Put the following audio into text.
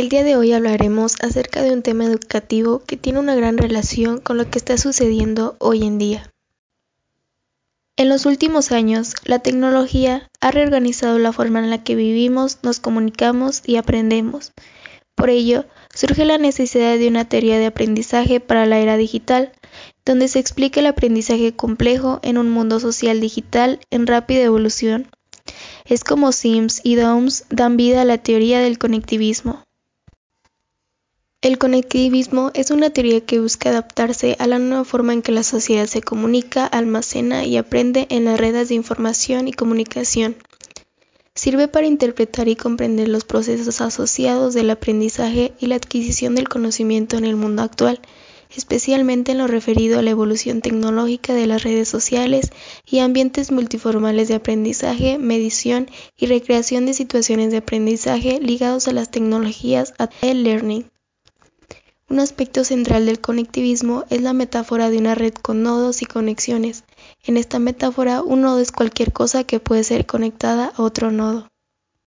El día de hoy hablaremos acerca de un tema educativo que tiene una gran relación con lo que está sucediendo hoy en día. En los últimos años, la tecnología ha reorganizado la forma en la que vivimos, nos comunicamos y aprendemos. Por ello, surge la necesidad de una teoría de aprendizaje para la era digital, donde se explique el aprendizaje complejo en un mundo social digital en rápida evolución. Es como Sims y Doms dan vida a la teoría del conectivismo. El conectivismo es una teoría que busca adaptarse a la nueva forma en que la sociedad se comunica, almacena y aprende en las redes de información y comunicación. Sirve para interpretar y comprender los procesos asociados del aprendizaje y la adquisición del conocimiento en el mundo actual, especialmente en lo referido a la evolución tecnológica de las redes sociales y ambientes multiformales de aprendizaje, medición y recreación de situaciones de aprendizaje ligados a las tecnologías e-learning. Un aspecto central del conectivismo es la metáfora de una red con nodos y conexiones. En esta metáfora, un nodo es cualquier cosa que puede ser conectada a otro nodo.